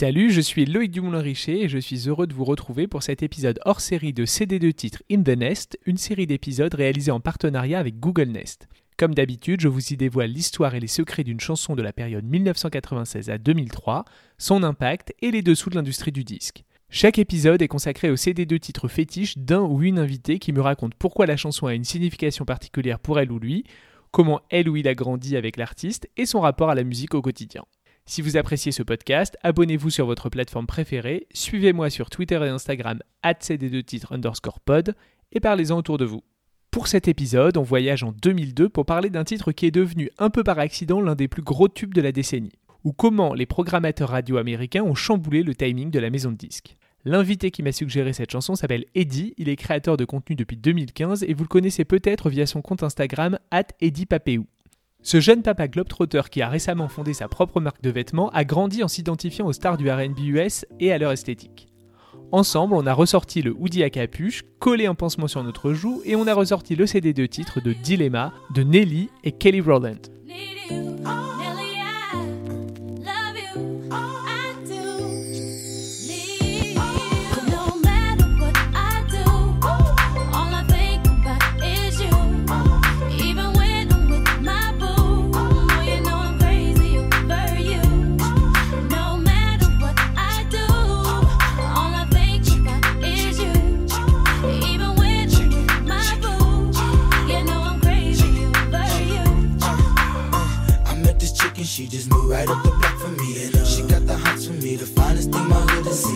Salut, je suis Loïc Dumoulin-Richer et je suis heureux de vous retrouver pour cet épisode hors série de CD2 titres In the Nest, une série d'épisodes réalisés en partenariat avec Google Nest. Comme d'habitude, je vous y dévoile l'histoire et les secrets d'une chanson de la période 1996 à 2003, son impact et les dessous de l'industrie du disque. Chaque épisode est consacré au CD2 titres fétiche d'un ou une invitée qui me raconte pourquoi la chanson a une signification particulière pour elle ou lui, comment elle ou il a grandi avec l'artiste et son rapport à la musique au quotidien. Si vous appréciez ce podcast, abonnez-vous sur votre plateforme préférée, suivez-moi sur Twitter et Instagram cd2 titres underscore pod et parlez-en autour de vous. Pour cet épisode, on voyage en 2002 pour parler d'un titre qui est devenu un peu par accident l'un des plus gros tubes de la décennie, ou comment les programmateurs radio américains ont chamboulé le timing de la maison de disques. L'invité qui m'a suggéré cette chanson s'appelle Eddie, il est créateur de contenu depuis 2015 et vous le connaissez peut-être via son compte Instagram at ce jeune papa globetrotter qui a récemment fondé sa propre marque de vêtements a grandi en s'identifiant aux stars du RB US et à leur esthétique. Ensemble, on a ressorti le hoodie à capuche, collé un pansement sur notre joue, et on a ressorti le CD de titre de Dilemma de Nelly et Kelly Rowland.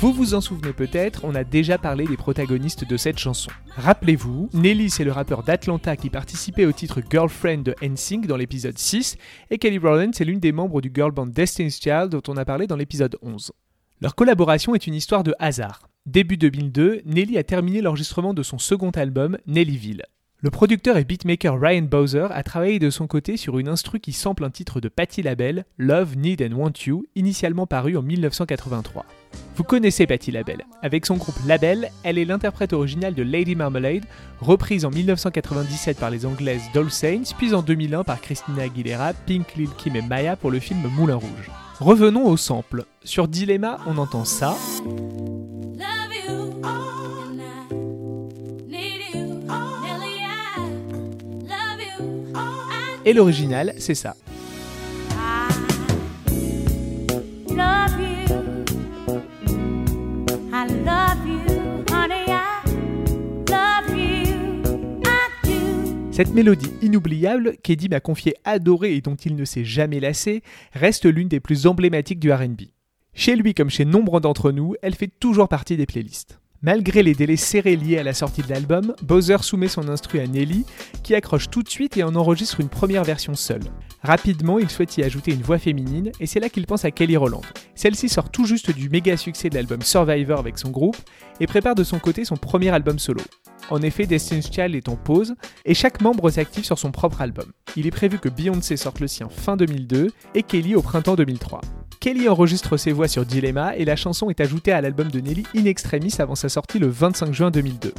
Vous vous en souvenez peut-être, on a déjà parlé des protagonistes de cette chanson. Rappelez-vous, Nelly c'est le rappeur d'Atlanta qui participait au titre Girlfriend de NSYNC dans l'épisode 6, et Kelly Rowland c'est l'une des membres du girl band Destiny's Child dont on a parlé dans l'épisode 11. Leur collaboration est une histoire de hasard. Début 2002, Nelly a terminé l'enregistrement de son second album, Nellyville. Le producteur et beatmaker Ryan Bowser a travaillé de son côté sur une instru qui sample un titre de Patti LaBelle, Love, Need and Want You, initialement paru en 1983. Vous connaissez Patti LaBelle. Avec son groupe Labelle, elle est l'interprète originale de Lady Marmalade, reprise en 1997 par les anglaises Doll Saints, puis en 2001 par Christina Aguilera, Pink, Lil Kim et Maya pour le film Moulin Rouge. Revenons au sample. Sur Dilemma, on entend ça. Et l'original, c'est ça. Cette mélodie inoubliable qu'Eddie m'a confié adorer et dont il ne s'est jamais lassé reste l'une des plus emblématiques du RB. Chez lui comme chez nombre d'entre nous, elle fait toujours partie des playlists. Malgré les délais serrés liés à la sortie de l'album, Bowser soumet son instru à Nelly, qui accroche tout de suite et en enregistre une première version seule. Rapidement, il souhaite y ajouter une voix féminine, et c'est là qu'il pense à Kelly Rowland. Celle-ci sort tout juste du méga succès de l'album Survivor avec son groupe, et prépare de son côté son premier album solo. En effet, Destiny's Child est en pause, et chaque membre s'active sur son propre album. Il est prévu que Beyoncé sorte le sien fin 2002, et Kelly au printemps 2003. Kelly enregistre ses voix sur Dilemma et la chanson est ajoutée à l'album de Nelly In Extremis avant sa sortie le 25 juin 2002.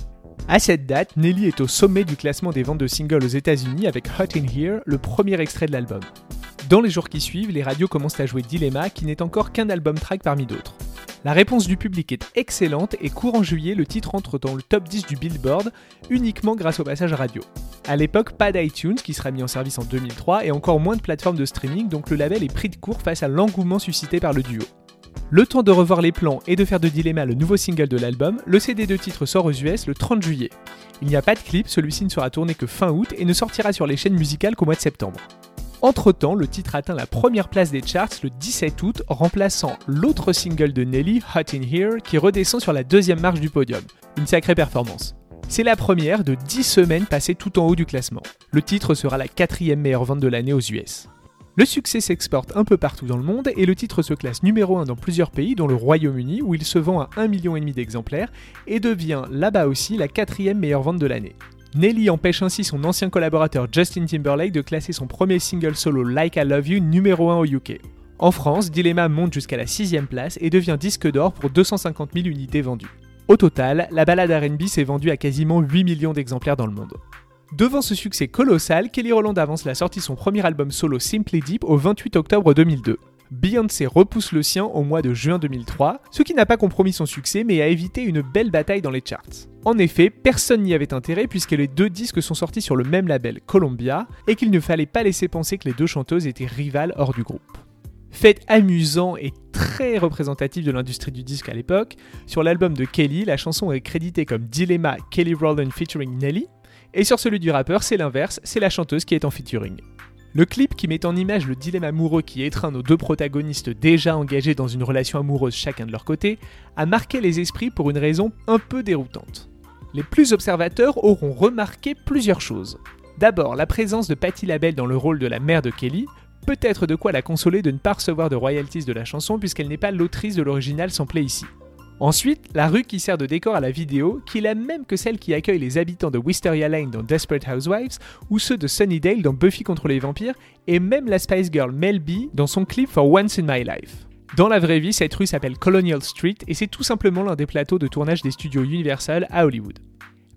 À cette date, Nelly est au sommet du classement des ventes de singles aux États-Unis avec Hot in Here, le premier extrait de l'album. Dans les jours qui suivent, les radios commencent à jouer Dilemma, qui n'est encore qu'un album track parmi d'autres. La réponse du public est excellente et courant juillet, le titre entre dans le top 10 du Billboard uniquement grâce au passage radio. A l'époque, pas d'iTunes qui sera mis en service en 2003 et encore moins de plateformes de streaming, donc le label est pris de court face à l'engouement suscité par le duo. Le temps de revoir les plans et de faire de Dilemma le nouveau single de l'album, le CD de titre sort aux US le 30 juillet. Il n'y a pas de clip, celui-ci ne sera tourné que fin août et ne sortira sur les chaînes musicales qu'au mois de septembre. Entre-temps, le titre atteint la première place des charts le 17 août, remplaçant l'autre single de Nelly, Hot in Here, qui redescend sur la deuxième marche du podium. Une sacrée performance. C'est la première de 10 semaines passées tout en haut du classement. Le titre sera la quatrième meilleure vente de l'année aux US. Le succès s'exporte un peu partout dans le monde et le titre se classe numéro 1 dans plusieurs pays, dont le Royaume-Uni, où il se vend à 1,5 million d'exemplaires, et devient là-bas aussi la quatrième meilleure vente de l'année. Nelly empêche ainsi son ancien collaborateur Justin Timberlake de classer son premier single solo Like I Love You numéro 1 au UK. En France, Dilemma monte jusqu'à la 6 place et devient disque d'or pour 250 000 unités vendues. Au total, la balade RB s'est vendue à quasiment 8 millions d'exemplaires dans le monde. Devant ce succès colossal, Kelly Rowland avance la sortie de son premier album solo Simply Deep au 28 octobre 2002. Beyoncé repousse le sien au mois de juin 2003, ce qui n'a pas compromis son succès mais a évité une belle bataille dans les charts. En effet, personne n'y avait intérêt puisque les deux disques sont sortis sur le même label Columbia et qu'il ne fallait pas laisser penser que les deux chanteuses étaient rivales hors du groupe. Fait amusant et très représentatif de l'industrie du disque à l'époque, sur l'album de Kelly, la chanson est créditée comme Dilemma Kelly Rowland featuring Nelly, et sur celui du rappeur, c'est l'inverse, c'est la chanteuse qui est en featuring. Le clip qui met en image le dilemme amoureux qui étreint nos deux protagonistes déjà engagés dans une relation amoureuse chacun de leur côté a marqué les esprits pour une raison un peu déroutante. Les plus observateurs auront remarqué plusieurs choses. D'abord, la présence de Patti LaBelle dans le rôle de la mère de Kelly, peut-être de quoi la consoler de ne pas recevoir de royalties de la chanson puisqu'elle n'est pas l'autrice de l'original samplé ici. Ensuite, la rue qui sert de décor à la vidéo, qui est la même que celle qui accueille les habitants de Wisteria Lane dans Desperate Housewives, ou ceux de Sunnydale dans Buffy contre les vampires, et même la Spice Girl Mel B dans son clip For Once in My Life. Dans la vraie vie, cette rue s'appelle Colonial Street et c'est tout simplement l'un des plateaux de tournage des studios Universal à Hollywood.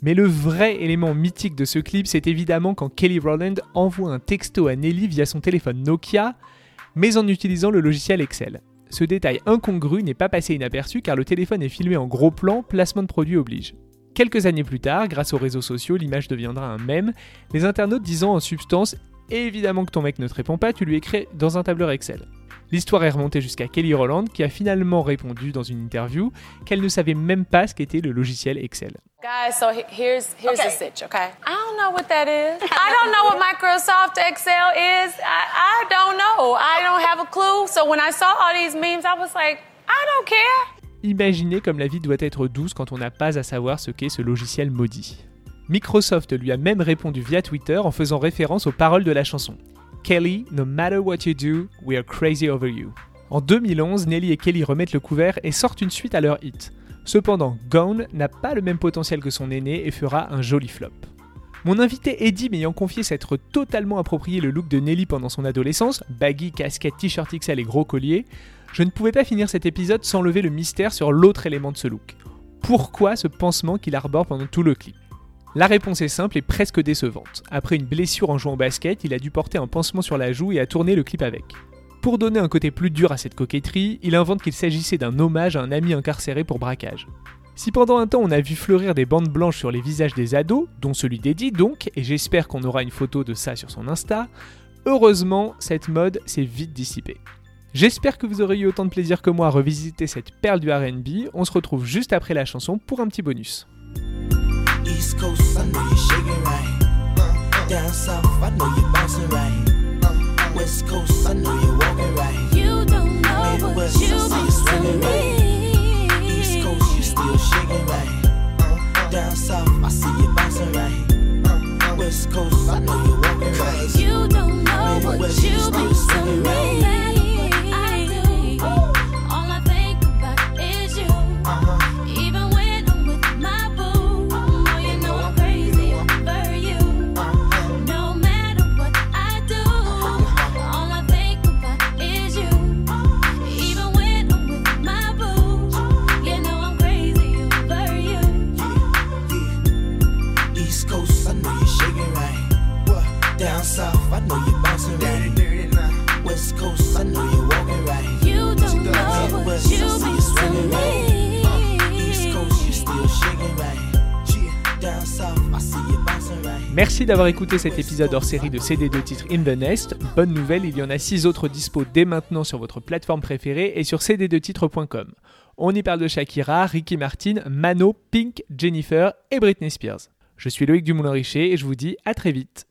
Mais le vrai élément mythique de ce clip, c'est évidemment quand Kelly Rowland envoie un texto à Nelly via son téléphone Nokia, mais en utilisant le logiciel Excel. Ce détail incongru n'est pas passé inaperçu car le téléphone est filmé en gros plan, placement de produit oblige. Quelques années plus tard, grâce aux réseaux sociaux, l'image deviendra un mème, les internautes disant en substance Évidemment que ton mec ne te répond pas, tu lui écris dans un tableur Excel. L'histoire est remontée jusqu'à Kelly Rowland qui a finalement répondu dans une interview qu'elle ne savait même pas ce qu'était le logiciel Excel. Guys, so here's here's okay. the sitch, okay? I don't know what that is. I don't know what Microsoft Excel is. I, I don't know. I don't have a clue. So when I saw all these memes, I was like, I don't care. Imaginez comme la vie doit être douce quand on n'a pas à savoir ce qu'est ce logiciel maudit. Microsoft lui a même répondu via Twitter en faisant référence aux paroles de la chanson. Kelly, no matter what you do, we are crazy over you. En 2011, Nelly et Kelly remettent le couvert et sortent une suite à leur hit. Cependant, Gone n'a pas le même potentiel que son aîné et fera un joli flop. Mon invité Eddie m'ayant confié s'être totalement approprié le look de Nelly pendant son adolescence, baggy, casquette, t-shirt XL et gros collier, je ne pouvais pas finir cet épisode sans lever le mystère sur l'autre élément de ce look. Pourquoi ce pansement qu'il arbore pendant tout le clip? La réponse est simple et presque décevante. Après une blessure en jouant au basket, il a dû porter un pansement sur la joue et a tourné le clip avec. Pour donner un côté plus dur à cette coquetterie, il invente qu'il s'agissait d'un hommage à un ami incarcéré pour braquage. Si pendant un temps on a vu fleurir des bandes blanches sur les visages des ados, dont celui d'Eddie donc, et j'espère qu'on aura une photo de ça sur son Insta, heureusement cette mode s'est vite dissipée. J'espère que vous aurez eu autant de plaisir que moi à revisiter cette perle du RB, on se retrouve juste après la chanson pour un petit bonus. East Coast, I know you're shaking right. Down south, I know you're bouncing right. West Coast, I know you're walking right. You don't know Midwest, what you I see you swinging right. Merci d'avoir écouté cet épisode hors série de CD de titres In the Nest. Bonne nouvelle, il y en a 6 autres dispo dès maintenant sur votre plateforme préférée et sur cd2titres.com. On y parle de Shakira, Ricky Martin, Mano, Pink, Jennifer et Britney Spears. Je suis Loïc Dumoulin-Richer et je vous dis à très vite.